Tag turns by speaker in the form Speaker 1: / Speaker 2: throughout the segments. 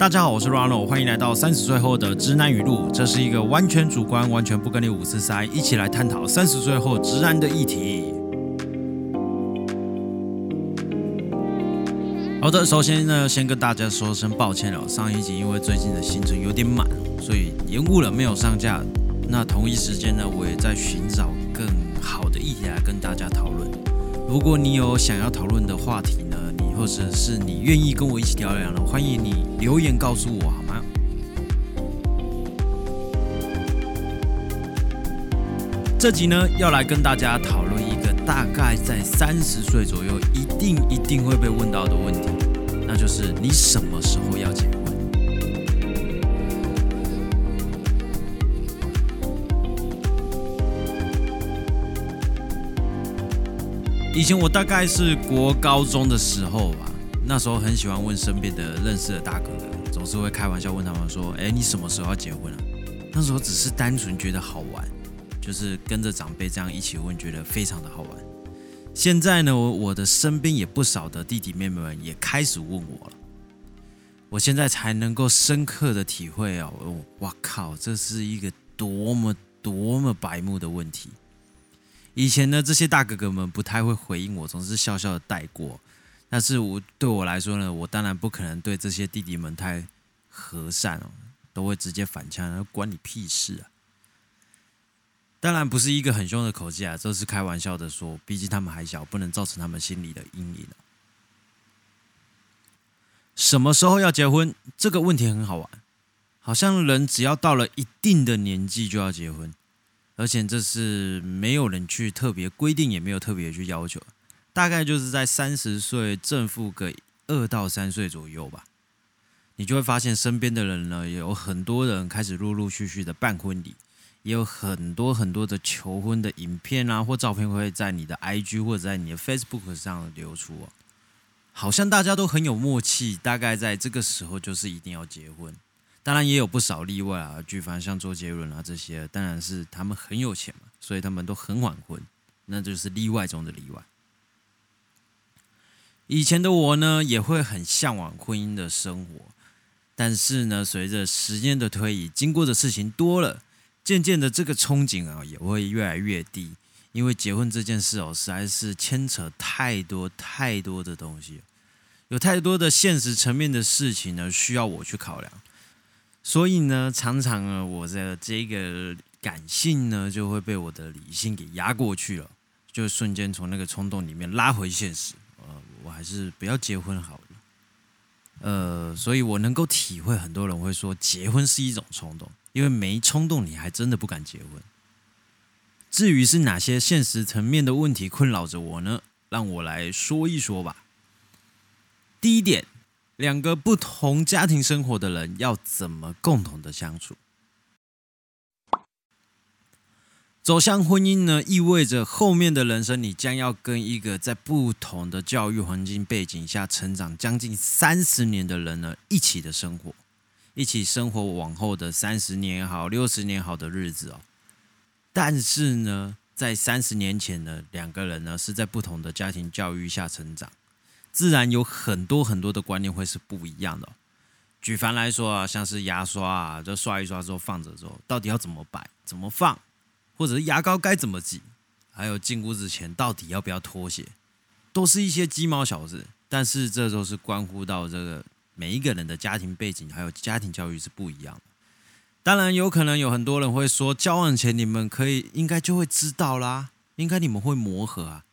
Speaker 1: 大家好，我是 Ronald，欢迎来到三十岁后的直男语录。这是一个完全主观、完全不跟你五四三，一起来探讨三十岁后直男的议题。好的，首先呢，先跟大家说声抱歉了，上一集因为最近的行程有点满，所以延误了，没有上架。那同一时间呢，我也在寻找更好的议题来跟大家讨论。如果你有想要讨论的话题呢，或者是你愿意跟我一起聊聊呢，欢迎你留言告诉我好吗？这集呢，要来跟大家讨论一个大概在三十岁左右一定一定会被问到的问题，那就是你什么时候要结婚？以前我大概是国高中的时候吧，那时候很喜欢问身边的认识的大哥哥，总是会开玩笑问他们说：“哎，你什么时候要结婚啊？”那时候只是单纯觉得好玩，就是跟着长辈这样一起问，觉得非常的好玩。现在呢，我的身边也不少的弟弟妹妹们也开始问我了，我现在才能够深刻的体会哦，我靠，这是一个多么多么白目的问题。以前呢，这些大哥哥们不太会回应我，总是笑笑的带过。但是我对我来说呢，我当然不可能对这些弟弟们太和善哦，都会直接反呛，关你屁事啊！当然不是一个很凶的口气啊，这是开玩笑的说，毕竟他们还小，不能造成他们心里的阴影。什么时候要结婚？这个问题很好玩，好像人只要到了一定的年纪就要结婚。而且这是没有人去特别规定，也没有特别去要求，大概就是在三十岁正负个二到三岁左右吧，你就会发现身边的人呢，有很多人开始陆陆续续的办婚礼，也有很多很多的求婚的影片啊或照片会在你的 IG 或者在你的 Facebook 上流出哦，好像大家都很有默契，大概在这个时候就是一定要结婚。当然也有不少例外啊，举凡像周杰伦啊这些，当然是他们很有钱嘛，所以他们都很晚婚，那就是例外中的例外。以前的我呢，也会很向往婚姻的生活，但是呢，随着时间的推移，经过的事情多了，渐渐的这个憧憬啊，也会越来越低，因为结婚这件事哦，实在是牵扯太多太多的东西，有太多的现实层面的事情呢，需要我去考量。所以呢，常常呢，我的这个感性呢，就会被我的理性给压过去了，就瞬间从那个冲动里面拉回现实。呃，我还是不要结婚好了。呃，所以我能够体会很多人会说结婚是一种冲动，因为没冲动，你还真的不敢结婚。至于是哪些现实层面的问题困扰着我呢？让我来说一说吧。第一点。两个不同家庭生活的人要怎么共同的相处？走向婚姻呢，意味着后面的人生你将要跟一个在不同的教育环境背景下成长将近三十年的人呢一起的生活，一起生活往后的三十年也好、六十年好的日子哦。但是呢，在三十年前呢，两个人呢是在不同的家庭教育下成长。自然有很多很多的观念会是不一样的。举凡来说啊，像是牙刷啊，就刷一刷之后放着之后，到底要怎么摆、怎么放，或者是牙膏该怎么挤，还有进屋子前到底要不要脱鞋，都是一些鸡毛小事。但是这都是关乎到这个每一个人的家庭背景还有家庭教育是不一样的。当然，有可能有很多人会说，交往前你们可以应该就会知道啦，应该你们会磨合啊。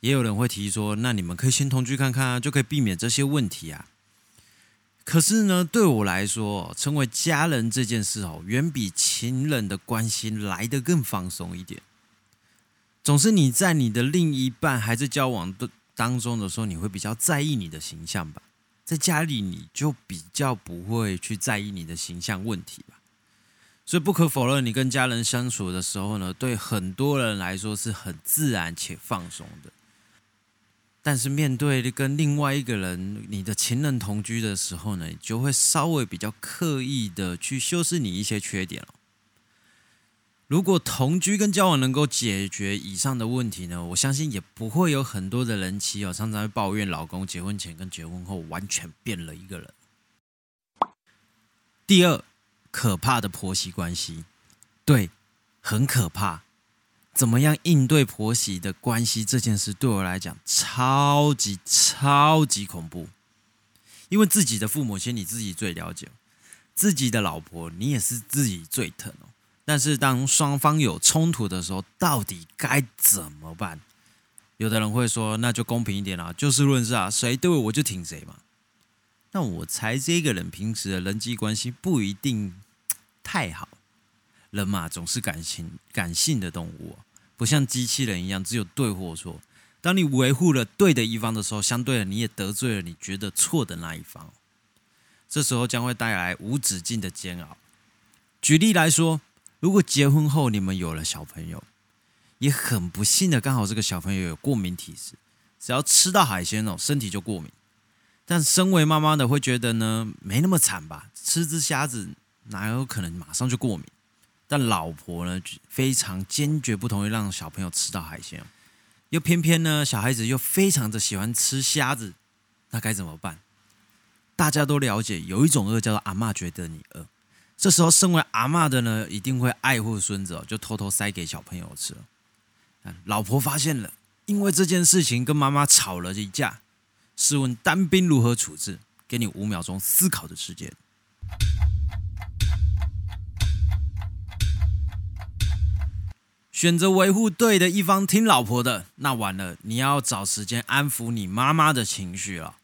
Speaker 1: 也有人会提说，那你们可以先同居看看啊，就可以避免这些问题啊。可是呢，对我来说，成为家人这件事哦，远比情人的关心来得更放松一点。总是你在你的另一半还在交往的当中的时候，你会比较在意你的形象吧？在家里你就比较不会去在意你的形象问题吧？所以不可否认，你跟家人相处的时候呢，对很多人来说是很自然且放松的。但是面对跟另外一个人，你的情人同居的时候呢，就会稍微比较刻意的去修饰你一些缺点了。如果同居跟交往能够解决以上的问题呢，我相信也不会有很多的人妻哦，常常会抱怨老公结婚前跟结婚后完全变了一个人。第二，可怕的婆媳关系，对，很可怕。怎么样应对婆媳的关系这件事，对我来讲超级超级恐怖。因为自己的父母亲你自己最了解，自己的老婆你也是自己最疼哦。但是当双方有冲突的时候，到底该怎么办？有的人会说，那就公平一点啦，就事论事啊，谁对我就挺谁嘛。那我猜这个人平时的人际关系不一定太好。人嘛，总是感情感性的动物，不像机器人一样只有对或错。当你维护了对的一方的时候，相对的你也得罪了你觉得错的那一方，这时候将会带来无止境的煎熬。举例来说，如果结婚后你们有了小朋友。也很不幸的，刚好这个小朋友有过敏体质，只要吃到海鲜哦，身体就过敏。但身为妈妈的会觉得呢，没那么惨吧？吃只虾子哪有可能马上就过敏？但老婆呢，非常坚决不同意让小朋友吃到海鲜，又偏偏呢，小孩子又非常的喜欢吃虾子，那该怎么办？大家都了解，有一种饿叫做阿妈觉得你饿，这时候身为阿妈的呢，一定会爱护孙子，就偷偷塞给小朋友吃。老婆发现了，因为这件事情跟妈妈吵了一架。试问单兵如何处置？给你五秒钟思考的时间。选择维护对的一方，听老婆的，那完了，你要找时间安抚你妈妈的情绪了。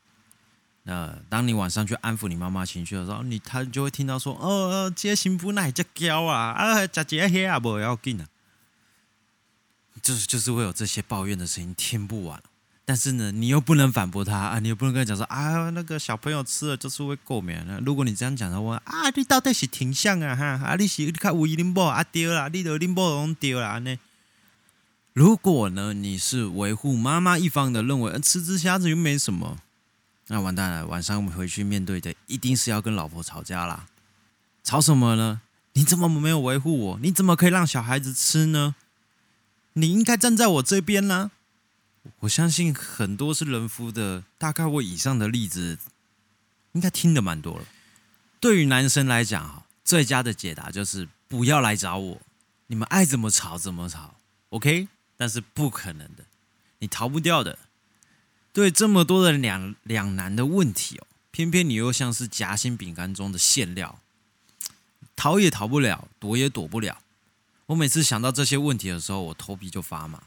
Speaker 1: 那当你晚上去安抚你妈妈情绪的时候，你他就会听到说：“哦，这幸福奶只娇啊，啊，吃这些啊，不要紧啊。”就是就是会有这些抱怨的声音，听不完。但是呢，你又不能反驳他啊，你又不能跟他讲说啊，那个小朋友吃了就是会过敏。如果你这样讲的话，啊，你到底是挺像啊哈？啊，你是你看五一零波啊丢啦，你的零波拢丢了呢？如果呢，你是维护妈妈一方的，认为吃只虾子又没什么，那完蛋了。晚上我们回去面对的一定是要跟老婆吵架啦。吵什么呢？你怎么没有维护我？你怎么可以让小孩子吃呢？你应该站在我这边呢。我相信很多是人夫的，大概我以上的例子应该听的蛮多了。对于男生来讲，哈，最佳的解答就是不要来找我，你们爱怎么吵怎么吵，OK？但是不可能的，你逃不掉的。对这么多的两两难的问题哦，偏偏你又像是夹心饼干中的馅料，逃也逃不了，躲也躲不了。我每次想到这些问题的时候，我头皮就发麻。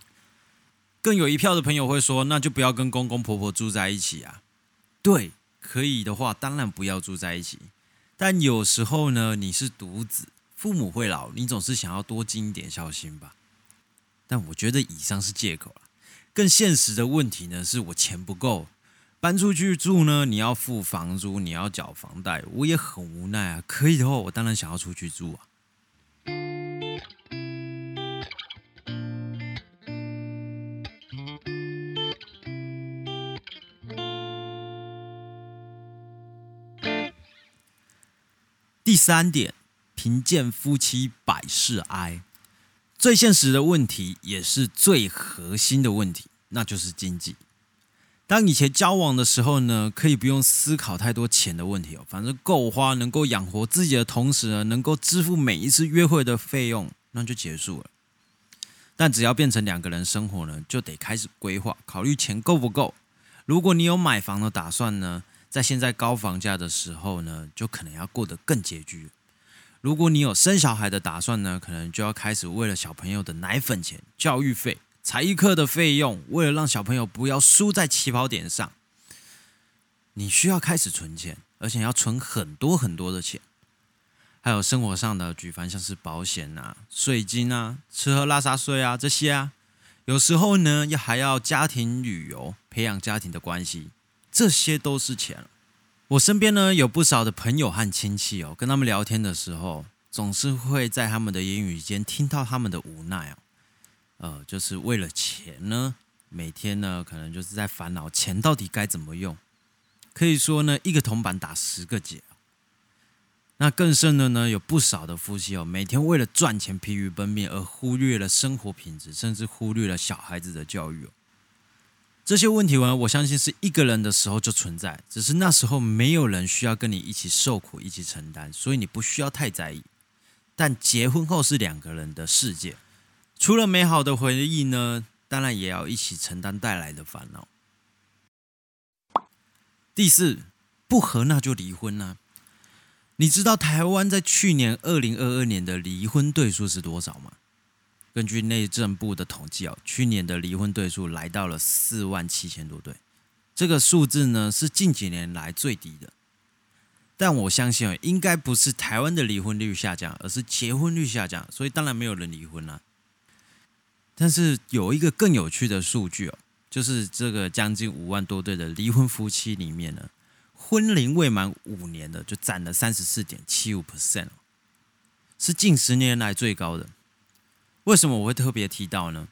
Speaker 1: 更有一票的朋友会说：“那就不要跟公公婆婆住在一起啊。”对，可以的话，当然不要住在一起。但有时候呢，你是独子，父母会老，你总是想要多尽一点孝心吧。但我觉得以上是借口了。更现实的问题呢，是我钱不够，搬出去住呢，你要付房租，你要缴房贷，我也很无奈啊。可以的话，我当然想要出去住啊。第三点，贫贱夫妻百事哀。最现实的问题，也是最核心的问题，那就是经济。当以前交往的时候呢，可以不用思考太多钱的问题哦，反正够花，能够养活自己的同时呢，能够支付每一次约会的费用，那就结束了。但只要变成两个人生活呢，就得开始规划，考虑钱够不够。如果你有买房的打算呢？在现在高房价的时候呢，就可能要过得更拮据。如果你有生小孩的打算呢，可能就要开始为了小朋友的奶粉钱、教育费、才艺课的费用，为了让小朋友不要输在起跑点上，你需要开始存钱，而且要存很多很多的钱。还有生活上的举凡像是保险啊、税金啊、吃喝拉撒税啊这些啊，有时候呢，要还要家庭旅游，培养家庭的关系。这些都是钱。我身边呢有不少的朋友和亲戚哦，跟他们聊天的时候，总是会在他们的言语间听到他们的无奈哦。呃，就是为了钱呢，每天呢可能就是在烦恼钱到底该怎么用。可以说呢，一个铜板打十个结。那更甚的呢，有不少的夫妻哦，每天为了赚钱疲于奔命，而忽略了生活品质，甚至忽略了小孩子的教育哦。这些问题呢，我相信是一个人的时候就存在，只是那时候没有人需要跟你一起受苦、一起承担，所以你不需要太在意。但结婚后是两个人的世界，除了美好的回忆呢，当然也要一起承担带来的烦恼。第四，不和那就离婚啊。你知道台湾在去年二零二二年的离婚对数是多少吗？根据内政部的统计哦，去年的离婚对数来到了四万七千多对，这个数字呢是近几年来最低的。但我相信哦，应该不是台湾的离婚率下降，而是结婚率下降，所以当然没有人离婚了。但是有一个更有趣的数据哦，就是这个将近五万多对的离婚夫妻里面呢。婚龄未满五年的就占了三十四点七五 percent，是近十年来最高的。为什么我会特别提到呢？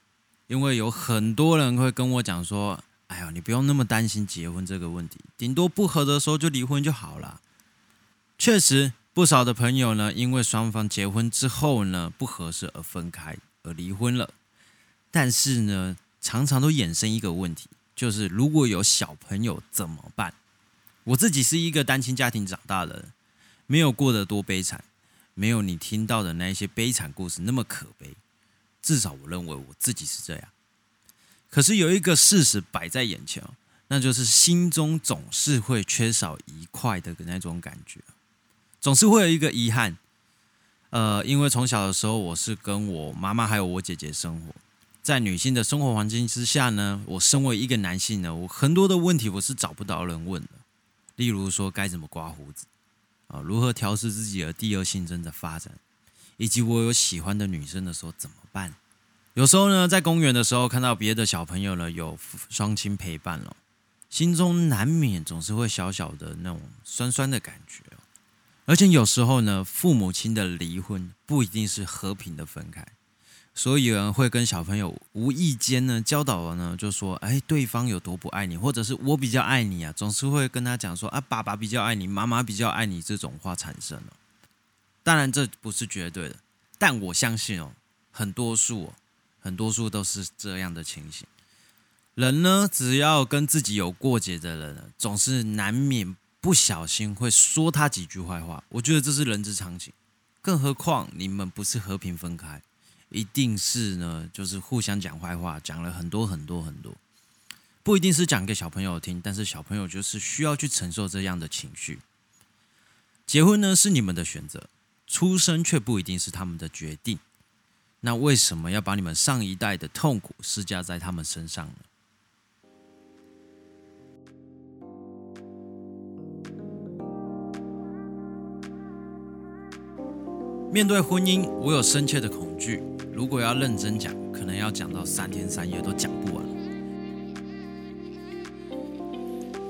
Speaker 1: 因为有很多人会跟我讲说：“哎呀，你不用那么担心结婚这个问题，顶多不合的时候就离婚就好了。”确实，不少的朋友呢，因为双方结婚之后呢不合适而分开而离婚了。但是呢，常常都衍生一个问题，就是如果有小朋友怎么办？我自己是一个单亲家庭长大的，没有过得多悲惨，没有你听到的那一些悲惨故事那么可悲。至少我认为我自己是这样。可是有一个事实摆在眼前，那就是心中总是会缺少一块的那种感觉，总是会有一个遗憾。呃，因为从小的时候我是跟我妈妈还有我姐姐生活在女性的生活环境之下呢，我身为一个男性呢，我很多的问题我是找不到人问的。例如说该怎么刮胡子啊？如何调试自己的第二性征的发展？以及我有喜欢的女生的时候怎么办？有时候呢，在公园的时候看到别的小朋友呢有双亲陪伴了，心中难免总是会小小的那种酸酸的感觉。而且有时候呢，父母亲的离婚不一定是和平的分开。所以有人会跟小朋友无意间呢教导了呢，就说：“哎，对方有多不爱你，或者是我比较爱你啊。”总是会跟他讲说：“啊，爸爸比较爱你，妈妈比较爱你。”这种话产生了。当然这不是绝对的，但我相信哦，很多数，很多数都是这样的情形。人呢，只要跟自己有过节的人，总是难免不小心会说他几句坏话。我觉得这是人之常情，更何况你们不是和平分开。一定是呢，就是互相讲坏话，讲了很多很多很多，不一定是讲给小朋友听，但是小朋友就是需要去承受这样的情绪。结婚呢是你们的选择，出生却不一定是他们的决定。那为什么要把你们上一代的痛苦施加在他们身上呢？面对婚姻，我有深切的恐惧。如果要认真讲，可能要讲到三天三夜都讲不完。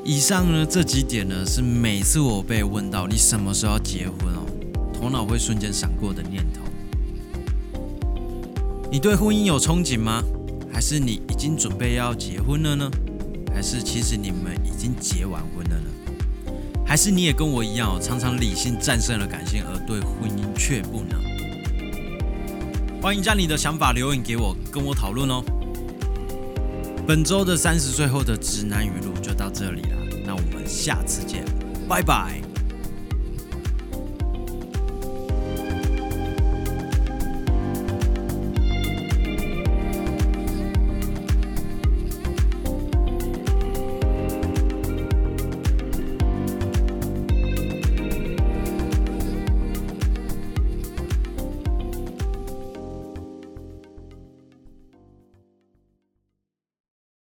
Speaker 1: 以上呢这几点呢，是每次我被问到你什么时候要结婚哦，头脑会瞬间闪过的念头。你对婚姻有憧憬吗？还是你已经准备要结婚了呢？还是其实你们已经结完婚了呢？还是你也跟我一样，常常理性战胜了感性，而对婚姻却不能？欢迎将你的想法留言给我，跟我讨论哦。本周的三十岁后的直男语录就到这里了，那我们下次见，拜拜。